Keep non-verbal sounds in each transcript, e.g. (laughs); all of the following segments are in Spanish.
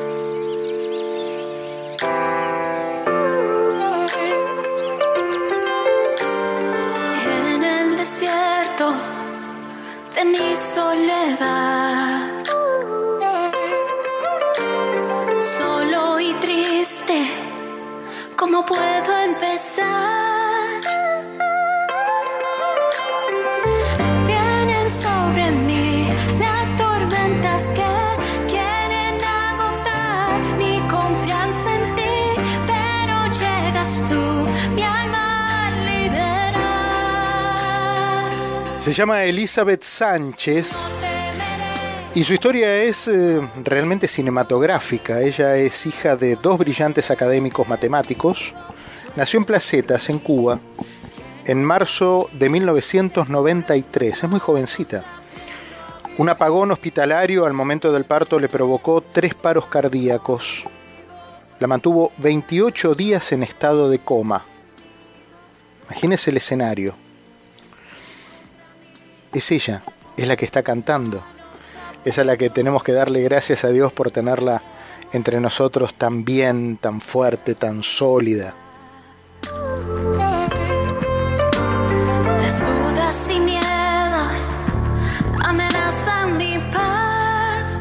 En Se llama Elizabeth Sánchez y su historia es eh, realmente cinematográfica. Ella es hija de dos brillantes académicos matemáticos. Nació en Placetas, en Cuba, en marzo de 1993. Es muy jovencita. Un apagón hospitalario al momento del parto le provocó tres paros cardíacos. La mantuvo 28 días en estado de coma. Imagínese el escenario. Es ella, es la que está cantando. Es a la que tenemos que darle gracias a Dios por tenerla entre nosotros tan bien, tan fuerte, tan sólida. Las dudas y miedos amenazan mi paz.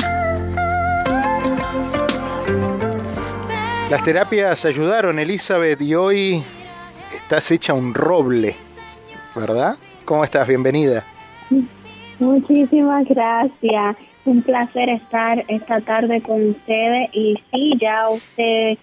Las terapias ayudaron, Elizabeth, y hoy estás hecha un roble, ¿verdad? ¿Cómo estás? Bienvenida. Muchísimas gracias. Un placer estar esta tarde con ustedes. Y sí, ya usted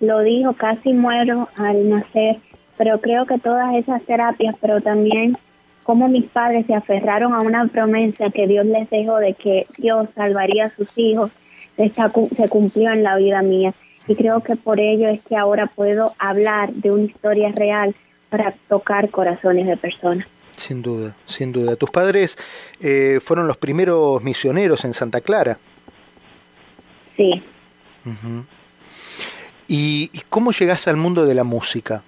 lo dijo, casi muero al nacer, pero creo que todas esas terapias, pero también como mis padres se aferraron a una promesa que Dios les dejó de que Dios salvaría a sus hijos, esta se cumplió en la vida mía. Y creo que por ello es que ahora puedo hablar de una historia real para tocar corazones de personas. Sin duda, sin duda. Tus padres eh, fueron los primeros misioneros en Santa Clara. Sí. Ujú. ¿Y, y cómo llegas al mundo de la música?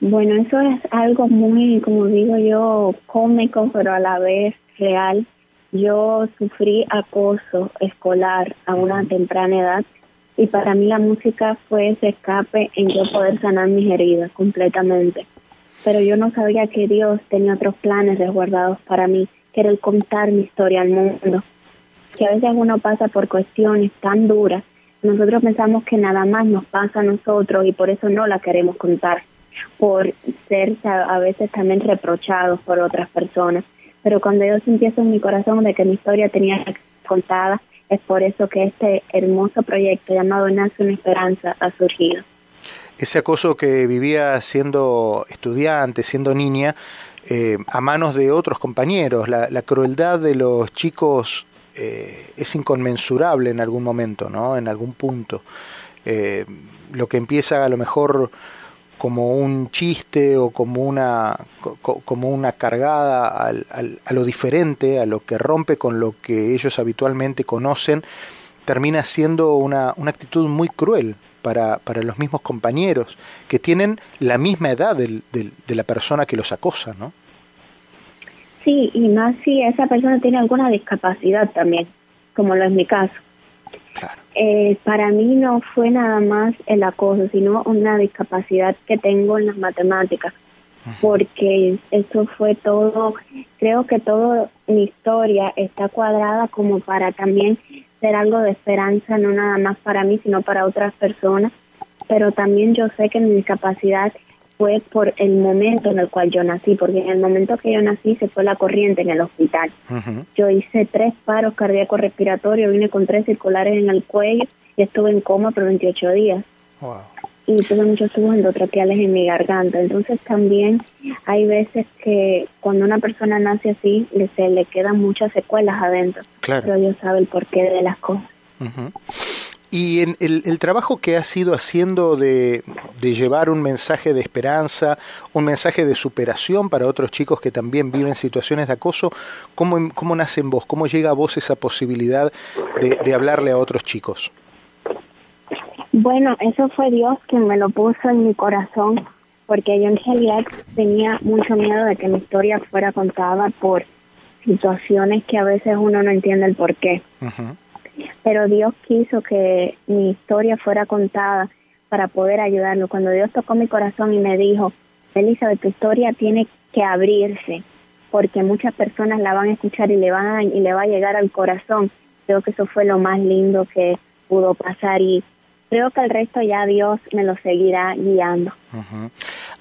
Bueno, eso es algo muy, como digo yo, cómico, pero a la vez real. Yo sufrí acoso escolar a una temprana edad y para mí la música fue ese escape en yo poder sanar mis heridas completamente. Pero yo no sabía que Dios tenía otros planes resguardados para mí, que era el contar mi historia al mundo. Que a veces uno pasa por cuestiones tan duras, nosotros pensamos que nada más nos pasa a nosotros y por eso no la queremos contar por ser a veces también reprochados por otras personas. Pero cuando yo sentí eso en mi corazón de que mi historia tenía contada, es por eso que este hermoso proyecto llamado Nace una Esperanza ha surgido. Ese acoso que vivía siendo estudiante, siendo niña, eh, a manos de otros compañeros. La, crueldad de los chicos eh, es inconmensurable en algún momento, ¿no? En algún punto. Eh, lo que empieza a lo mejor como un chiste o como una, co- co- como una cargada al- a lo diferente, a lo que rompe con lo que ellos habitualmente conocen, termina siendo una, una actitud muy cruel para, para los mismos compañeros que tienen la misma edad del- del- de la persona que los acosa, ¿no? Sí, y más si esa persona tiene alguna discapacidad también, como lo es mi caso. Claro. Eh, para mí no fue nada más el acoso, sino una discapacidad que tengo en las matemáticas, porque eso fue todo, creo que toda mi historia está cuadrada como para también ser algo de esperanza, no nada más para mí, sino para otras personas, pero también yo sé que mi discapacidad fue por el momento en el cual yo nací, porque en el momento que yo nací se fue la corriente en el hospital. Yo hice tres paros cardíacos respiratorios, vine con tres circulares en el cuello y estuve en coma por 28 días. Wow. Y tuve muchos tubos endotraqueales en mi garganta. Entonces también hay veces que cuando una persona nace así, le, se le quedan muchas secuelas adentro. Claro. Pero Dios sabe el porqué de las cosas. Y en el, el trabajo que has ido haciendo de, de llevar un mensaje de esperanza, un mensaje de superación para otros chicos que también viven situaciones de acoso, ¿cómo, cómo nace en vos? ¿Cómo llega a vos esa posibilidad de, de hablarle a otros chicos? Bueno, eso fue Dios quien me lo puso en mi corazón, porque yo en realidad tenía mucho miedo de que mi historia fuera contada por situaciones que a veces uno no entiende el por qué. Pero Dios quiso que mi historia fuera contada para poder ayudarlo. Cuando Dios tocó mi corazón y me dijo, Elizabeth, tu historia tiene que abrirse, porque muchas personas la van a escuchar y le van a, y le va a llegar al corazón. Creo que eso fue lo más lindo que pudo pasar y creo que el resto ya Dios me lo seguirá guiando.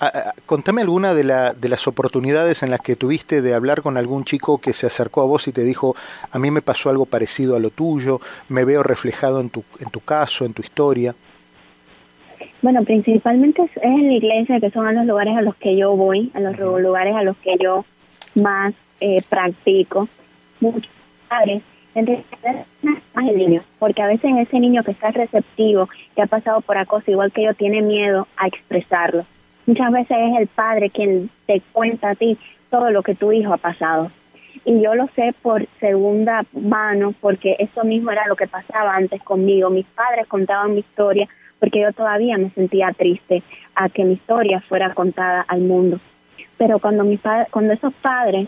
Ah, ah, contame alguna de, la, de las oportunidades en las que tuviste de hablar con algún chico que se acercó a vos y te dijo, a mí me pasó algo parecido a lo tuyo, me veo reflejado en tu, en tu caso, en tu historia. Bueno, principalmente es en la iglesia, que son los lugares a los que yo voy, a los lugares a los que yo más eh, practico. Muchos padres más el niño, porque a veces ese niño que está receptivo, que ha pasado por acoso igual que yo, tiene miedo a expresarlo. Muchas veces es el padre quien te cuenta a ti todo lo que tu hijo ha pasado. Y yo lo sé por segunda mano, porque eso mismo era lo que pasaba antes conmigo. Mis padres contaban mi historia, porque yo todavía me sentía triste a que mi historia fuera contada al mundo. Pero cuando, mis cuando esos padres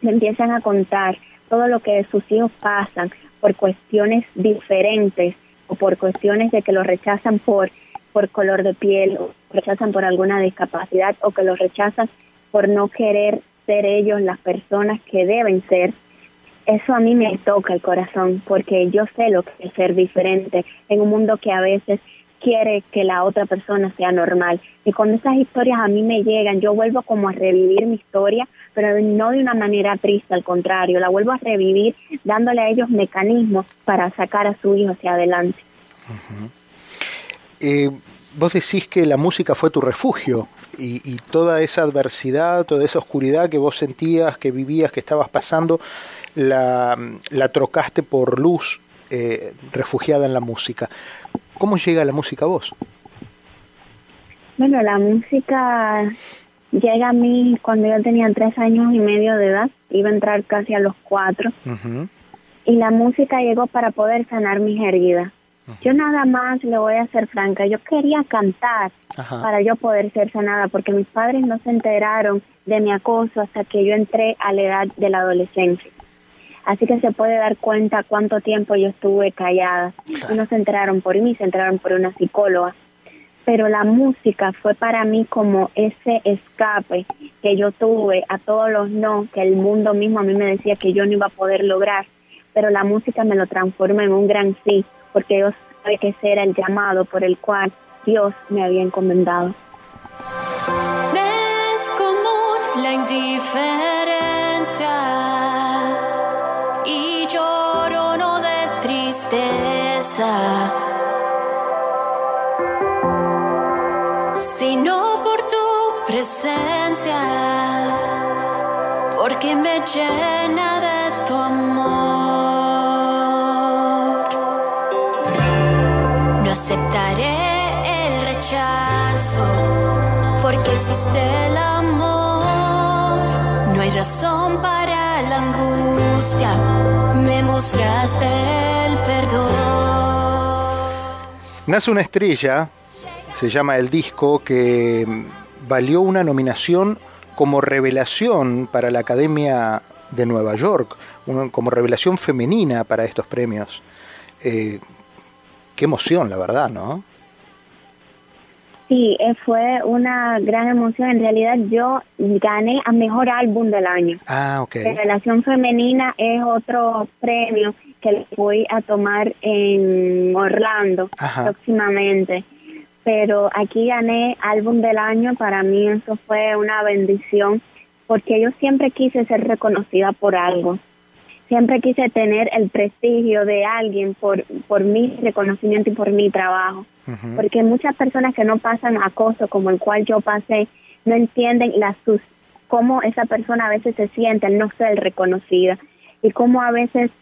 me empiezan a contar todo lo que sus hijos pasan por cuestiones diferentes o por cuestiones de que los rechazan por, por color de piel o rechazan por alguna discapacidad o que los rechazan por no querer ser ellos las personas que deben ser, eso a mí me toca el corazón porque yo sé lo que es ser diferente en un mundo que a veces quiere que la otra persona sea normal. Y cuando esas historias a mí me llegan, yo vuelvo como a revivir mi historia, pero no de una manera triste, al contrario, la vuelvo a revivir dándole a ellos mecanismos para sacar a su hijo hacia adelante. eh, vos decís que la música fue tu refugio y, y, toda esa adversidad, toda esa oscuridad que vos sentías, que vivías, que estabas pasando, la, la trocaste por luz eh, refugiada en la música. ¿Cómo llega la música a vos? Bueno, la música llega a mí cuando yo tenía tres años y medio de edad, iba a entrar casi a los cuatro, y la música llegó para poder sanar mis heridas. Yo nada más le voy a ser franca, yo quería cantar para yo poder ser sanada, porque mis padres no se enteraron de mi acoso hasta que yo entré a la edad de la adolescencia. Así que se puede dar cuenta cuánto tiempo yo estuve callada. Y no se enteraron por mí, se enteraron por una psicóloga. Pero la música fue para mí como ese escape que yo tuve a todos los no, que el mundo mismo a mí me decía que yo no iba a poder lograr. Pero la música me lo transforma en un gran sí, porque yo sabía que ese era el llamado por el cual Dios me había encomendado. Es común la indiferencia sino por tu presencia, porque me llena de tu amor. No aceptaré el rechazo, porque existe el amor. No hay razón para angustia, me mostraste el perdón. Nace una estrella, se llama el disco, que valió una nominación como revelación para la Academia de Nueva York, como revelación femenina para estos premios. Eh, qué emoción, la verdad, ¿no? Sí, eh, fue una gran emoción. En realidad yo gané a Mejor Álbum del Año. Ah, ok. Revelación Femenina es otro premio que voy a tomar en Orlando Ajá. próximamente. Pero aquí gané Álbum del Año. Para mí eso fue una bendición porque yo siempre quise ser reconocida por algo. Siempre quise tener el prestigio de alguien por, por mi reconocimiento y por mi trabajo. Ujú. porque muchas personas que no pasan acoso como el cual yo pasé no entienden la sus cómo esa persona a veces se siente al no ser reconocida. Y cómo a veces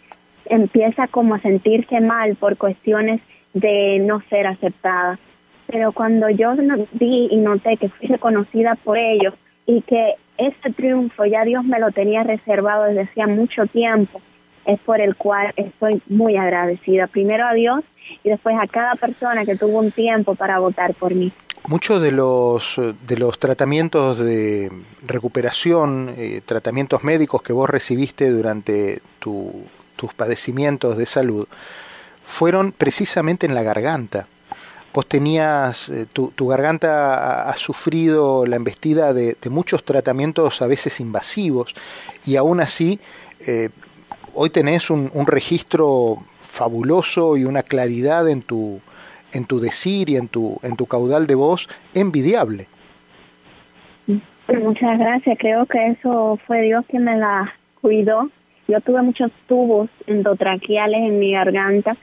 empieza como a sentirse mal por cuestiones de no ser aceptada. Pero cuando yo vi y noté que fui reconocida por ellos y que ese triunfo ya Dios me lo tenía reservado desde hacía mucho tiempo es por el cual estoy muy agradecida primero a Dios y después a cada persona que tuvo un tiempo para votar por mí. Muchos de los, de los tratamientos de recuperación, eh, tratamientos médicos que vos recibiste durante tu- tus padecimientos de salud, fueron precisamente en la garganta. Vos tenías, eh, tu, tu, garganta ha, sufrido la embestida de, de, muchos tratamientos a veces invasivos y aún así eh, hoy tenés un, un, registro fabuloso y una claridad en tu, en tu decir y en tu, en tu caudal de voz envidiable. Muchas gracias, creo que eso fue Dios quien me la cuidó. Yo tuve muchos tubos endotraqueales en mi garganta.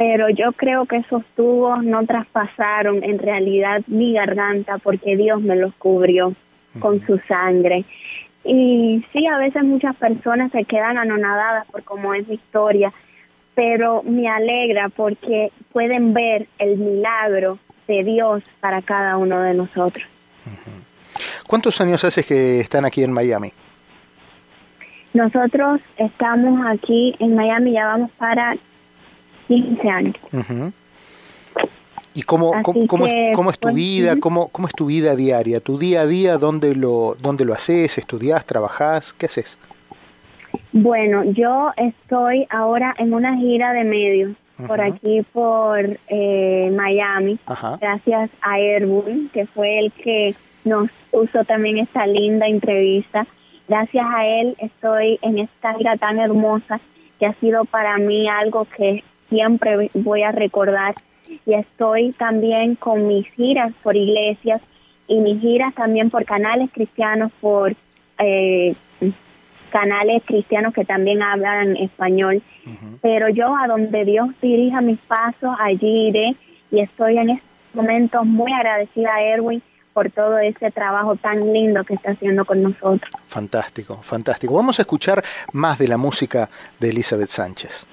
Pero yo creo que esos tubos no traspasaron en realidad mi garganta porque Dios me los cubrió con su sangre. Y sí, a veces muchas personas se quedan anonadadas por cómo es mi historia, pero me alegra porque pueden ver el milagro de Dios para cada uno de nosotros. ¿Cuántos años hace que están aquí en Miami? Nosotros estamos aquí en Miami, ya vamos para 15 años. ¿Y cómo, cómo, cómo, es, cómo, es, tu pues, vida? ¿Cómo, ¿Cómo es tu vida diaria? ¿Tu día a día dónde lo, dónde lo haces? ¿Estudias? ¿Trabajás? ¿Qué haces? Bueno, yo estoy ahora en una gira de medios por aquí, por eh, Miami, Ajá. gracias a Erwin, que fue el que nos puso también esta linda entrevista. Gracias a él estoy en esta gira tan hermosa que ha sido para mí algo que siempre voy a recordar. Y estoy también con mis giras por iglesias y mis giras también por canales cristianos, por eh, canales cristianos que también hablan español. Pero yo a donde Dios dirija mis pasos, allí iré y estoy en estos momentos muy agradecida a Erwin por todo ese trabajo tan lindo que está haciendo con nosotros. Fantástico, fantástico. Vamos a escuchar más de la música de Elizabeth Sánchez.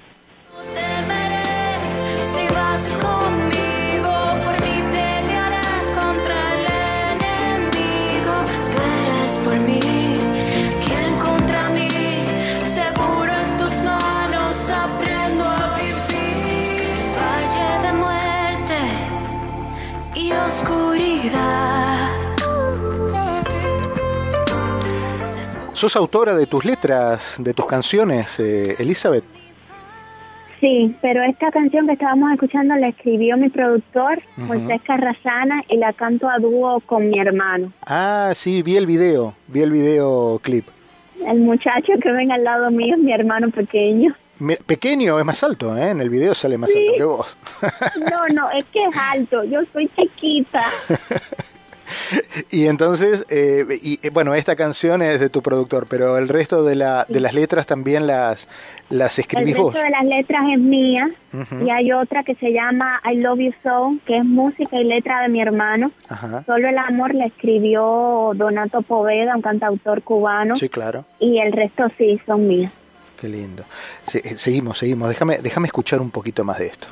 ¿Sos autora de tus letras, de tus canciones, eh, Elizabeth? Sí, pero esta canción que estábamos escuchando la escribió mi productor. Moisés Carrasana, y la canto a dúo con mi hermano. Ah, sí, vi el video, vi el video clip. El muchacho que ven al lado mío es mi hermano pequeño. Me- pequeño, es más alto, ¿eh? En el video sale más Sí. alto que vos. No, no, es que es alto, yo soy chiquita. (laughs) (laughs) y entonces, eh, y eh, bueno, esta canción es de tu productor, pero el resto de, la, de las letras también las, las El escribís resto vos. de las letras es mía y hay otra que se llama I Love You So, que es música y letra de mi hermano. Ajá. Solo el amor la escribió Donato Poveda, un cantautor cubano, Sí, claro. y el resto sí son mías. Qué lindo. Se- eh, seguimos, seguimos. Déjame, déjame escuchar un poquito más de esto.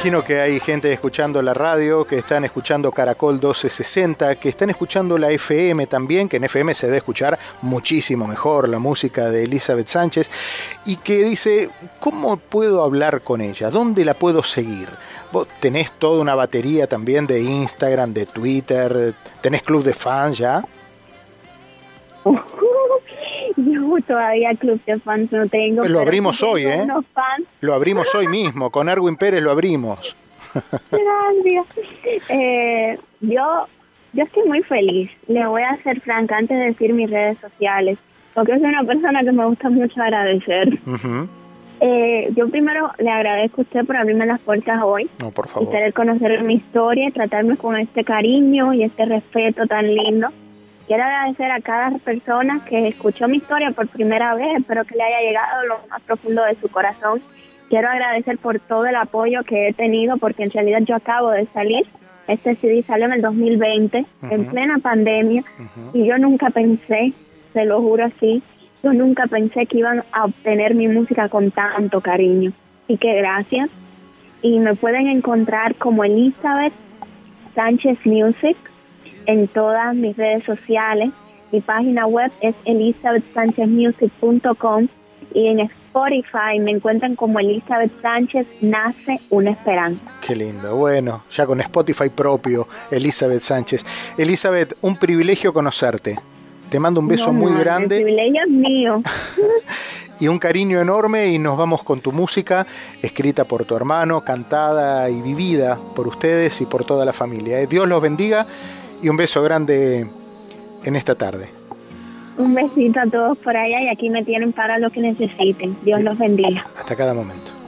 Imagino que hay gente escuchando la radio, que están escuchando Caracol 1260, que están escuchando la FM también, que en FM se debe escuchar muchísimo mejor la música de Elizabeth Sánchez, y que dice, ¿cómo puedo hablar con ella? ¿Dónde la puedo seguir? Vos tenés toda una batería también de Instagram, de Twitter, tenés club de fans ya. Todavía club de fans no tengo. Lo pero abrimos hoy, ¿eh? fans. Lo abrimos hoy mismo, con Erwin Pérez lo abrimos. (laughs) Gracias. Eh, yo, yo estoy muy feliz. Le voy a ser franca antes de decir mis redes sociales, porque soy una persona que me gusta mucho agradecer. Eh, yo primero le agradezco a usted por abrirme las puertas hoy No, por y favor. querer conocer mi historia y tratarme con este cariño y este respeto tan lindo. Quiero agradecer a cada persona que escuchó mi historia por primera vez, espero que le haya llegado lo más profundo de su corazón. Quiero agradecer por todo el apoyo que he tenido, porque en realidad yo acabo de salir. Este CD salió en el 2020, en Ujú. plena pandemia, Ujú. y yo nunca pensé, se lo juro así, yo nunca pensé que iban a obtener mi música con tanto cariño. Y que gracias. Y me pueden encontrar como Elizabeth Sánchez Music en todas mis redes sociales. Mi página web es elizabethsanchezmusic.com y en Spotify me encuentran como Elizabeth Sánchez, Nace una Esperanza. Qué lindo. Bueno, ya con Spotify propio, Elizabeth Sánchez. Elizabeth, un privilegio conocerte. Te mando un beso muy grande. El privilegio es mío. (laughs) y un cariño enorme y nos vamos con tu música, escrita por tu hermano, cantada y vivida por ustedes y por toda la familia. Eh, Dios los bendiga y un beso grande en esta tarde. Un besito a todos por allá y aquí me tienen para lo que necesiten. Dios los bendiga. Hasta cada momento.